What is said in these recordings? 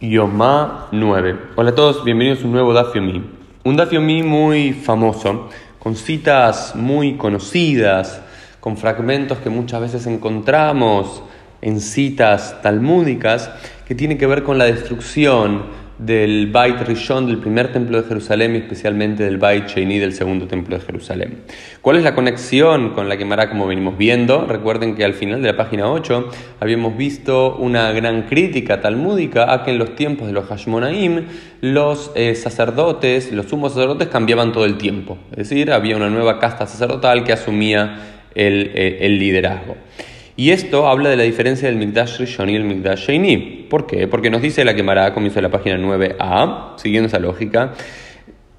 Yomá 9. Hola a todos, bienvenidos a un nuevo Daf Yomi. Un Daf Yomi muy famoso, con citas muy conocidas, con fragmentos que muchas veces encontramos en citas talmúdicas, que tienen que ver con la destrucción del Bait Rishon, del primer templo de Jerusalén y especialmente del Bait Sheini, del segundo templo de Jerusalén. ¿Cuál es la conexión con la Gemara como venimos viendo? Recuerden que al final de la página 8 habíamos visto una gran crítica talmúdica a que en los tiempos de los Hashmonaim los eh, sacerdotes, los sumos sacerdotes cambiaban todo el tiempo. Es decir, había una nueva casta sacerdotal que asumía el, eh, el liderazgo. Y esto habla de la diferencia del Mikdash Rishon y el Mikdash Sheini. ¿Por qué? Porque nos dice la quemará, comienzo la página 9a, siguiendo esa lógica,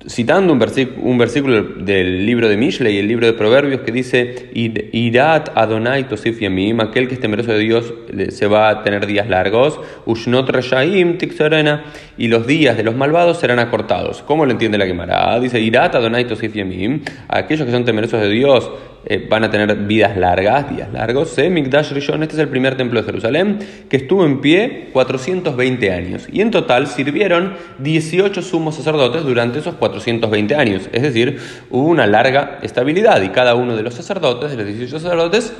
citando un, versículo del libro de Mishlei y el libro de Proverbios que dice: Irat Adonai Tosif Yamim, aquel que es temeroso de Dios se va a tener días largos, Ushnot Reshaim Tixorena, y los días de los malvados serán acortados. ¿Cómo lo entiende la quemará? Dice: Irat Adonai Tosif Yamim, aquellos que son temerosos de Dios eh, van a tener vidas largas, días largos. ¿eh? Mikdash este es el primer templo de Jerusalén, que estuvo en pie 420 años. Y en total sirvieron 18 sumos sacerdotes durante esos 420 años. Es decir, hubo una larga estabilidad y cada uno de los sacerdotes, de los 18 sacerdotes,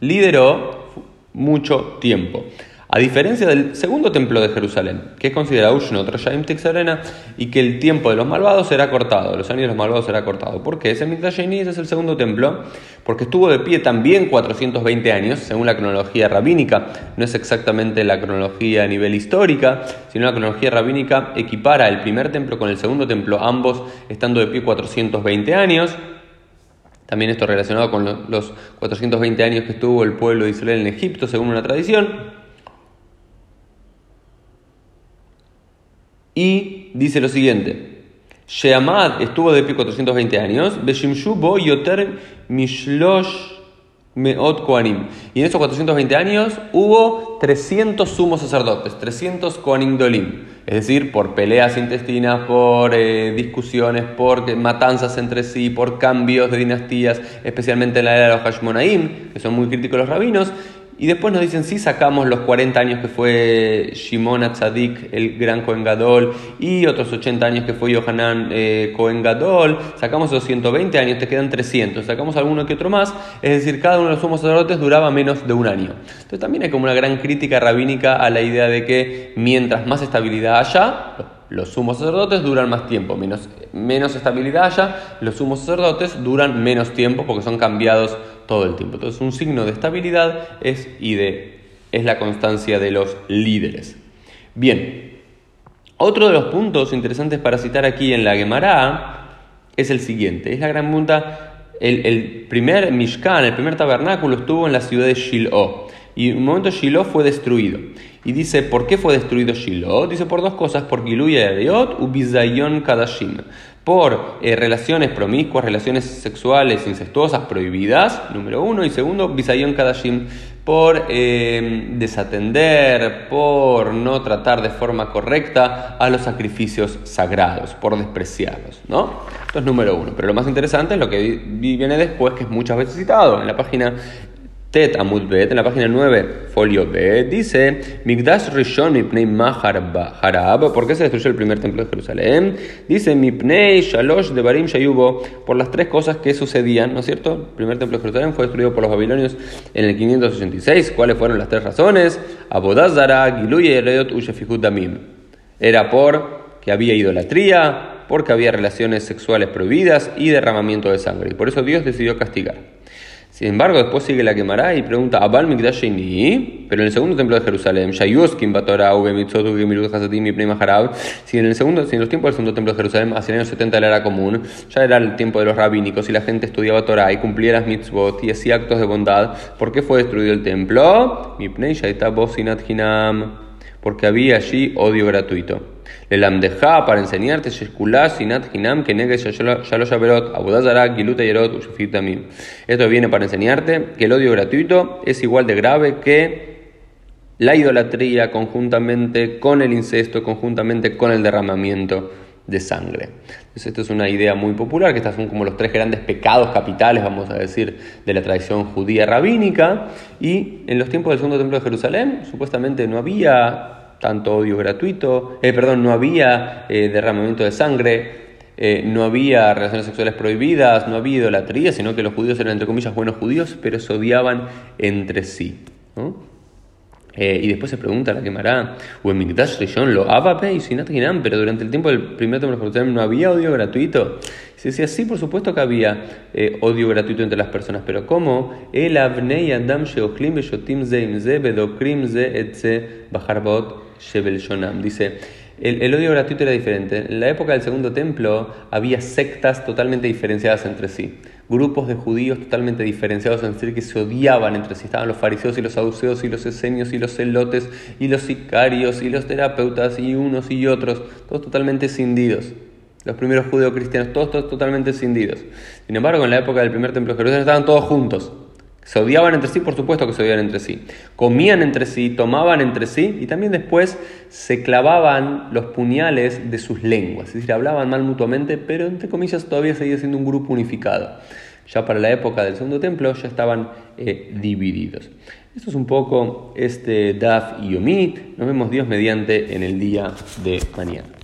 lideró mucho tiempo. A diferencia del segundo templo de Jerusalén, que es considerado Ushnot Rashaim Tixarena, y que el tiempo de los malvados será cortado, los años de los malvados será cortado. ¿Por qué? Ese Mikdash es el segundo templo, porque estuvo de pie también 420 años, según la cronología rabínica. No es exactamente la cronología a nivel histórica, sino la cronología rabínica equipara el primer templo con el segundo templo, ambos estando de pie 420 años. También esto relacionado con los 420 años que estuvo el pueblo de Israel en Egipto, según una tradición. Y dice lo siguiente: Sheamad estuvo de pie 420 años, mishlosh meot koanim. Y en esos 420 años hubo 300 sumos sacerdotes, 300 koanim dolim. Es decir, por peleas intestinas, por eh, discusiones, por matanzas entre sí, por cambios de dinastías, especialmente en la era de los Hashmonaim, que son muy críticos los rabinos, y después nos dicen, sí, sacamos los 40 años que fue Shimon Atzadik, el gran Cohen Gadol, y otros 80 años que fue Yohanan eh, Cohen Gadol, sacamos esos 120 años, te quedan 300, sacamos alguno que otro más, es decir, cada uno de los sumos sacerdotes duraba menos de un año. Entonces también hay como una gran crítica rabínica a la idea de que mientras más estabilidad haya, los sumos sacerdotes duran más tiempo, menos, menos estabilidad haya, los sumos sacerdotes duran menos tiempo porque son cambiados todo el tiempo. Entonces, un signo de estabilidad es, y de, es la constancia de los líderes. Bien, otro de los puntos interesantes para citar aquí en la Gemara es el siguiente: es la gran pregunta. El, el primer Mishkan, el primer tabernáculo, estuvo en la ciudad de Shiloh. Y en un momento Shiloh fue destruido. Y dice, ¿por qué fue destruido Shiloh? Dice por dos cosas, por Giluya Ariot u Bizayon Kadashim por eh, relaciones promiscuas, relaciones sexuales incestuosas prohibidas, número uno, y segundo, Bisayon Kadashim, por eh, desatender, por no tratar de forma correcta a los sacrificios sagrados, por despreciarlos, ¿no? Esto es número uno. Pero lo más interesante es lo que viene después, que es muchas veces citado en la página Tet Amud Bet, en la página 9, folio B, dice, Migdash Rishon Mipnei Harab, ¿por qué se destruyó el primer templo de Jerusalén? Dice, Mipnei Shalosh de Barim Shayubo, por las tres cosas que sucedían, ¿no es cierto? El primer templo de Jerusalén fue destruido por los babilonios en el 586. ¿Cuáles fueron las tres razones? Abodazara, Giluye Ereot Damim. Era por que había idolatría, porque había relaciones sexuales prohibidas y derramamiento de sangre. Y por eso Dios decidió castigar. Sin embargo, después sigue la quemará y pregunta, ¿Abal Mikdash Pero en el segundo templo de Jerusalén, Shayuskin Batora, Mitzot, Gemilut, Hasadim y Harab, si en el segundo, si en los tiempos del segundo templo de Jerusalén, hacia el año 70 de la era común, ya era el tiempo de los rabínicos y la gente estudiaba Torah y cumplía las mitzvot y hacía actos de bondad, ¿por qué fue destruido el templo? Mipnei Shaita Bosinat Hinam, porque había allí odio gratuito. El amdeja para enseñarte sinat hinam que negue shalosh averot abudazara giluta yerot tamim. Esto viene para enseñarte que el odio gratuito es igual de grave que la idolatría conjuntamente con el incesto, conjuntamente con el derramamiento de sangre. Entonces, esto es una idea muy popular, que estos son como los tres grandes pecados capitales, vamos a decir, de la tradición judía rabínica. Y en los tiempos del segundo templo de Jerusalén, supuestamente no había tanto odio gratuito, eh, perdón, no había eh, derramamiento de sangre, eh, no había relaciones sexuales prohibidas, no había idolatría, sino que los judíos eran entre comillas buenos judíos, pero se odiaban entre sí. y después se pregunta la quemará, o en Rishon lo avape y sin pero durante el tiempo del primer templo no había odio gratuito. Se decía, sí, por supuesto que había odio gratuito entre las personas, pero ¿cómo? El abnei adam sheoklim beshotim zeim ze bedokrim ze etze bacharbot shebel shonam. Dice, el, odio gratuito era diferente. En la época del segundo templo había sectas totalmente diferenciadas entre sí. Grupos de judíos totalmente diferenciados entre sí que se odiaban entre sí. Estaban los fariseos y los saduceos y los esenios y los celotes y los sicarios y los terapeutas y unos y otros. Todos totalmente cindidos. Los primeros judíos cristianos, todos, todos totalmente cindidos. Sin embargo, en la época del primer templo de Jerusalén estaban todos juntos. Se odiaban entre sí, por supuesto que se odiaban entre sí. Comían entre sí, tomaban entre sí y también después se clavaban los puñales de sus lenguas. Es decir, hablaban mal mutuamente, pero entre comillas todavía seguía siendo un grupo unificado. Ya para la época del segundo templo ya estaban eh, divididos. Esto es un poco este Daf y Yomi. Nos vemos Dios mediante en el día de mañana.